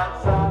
ammazzato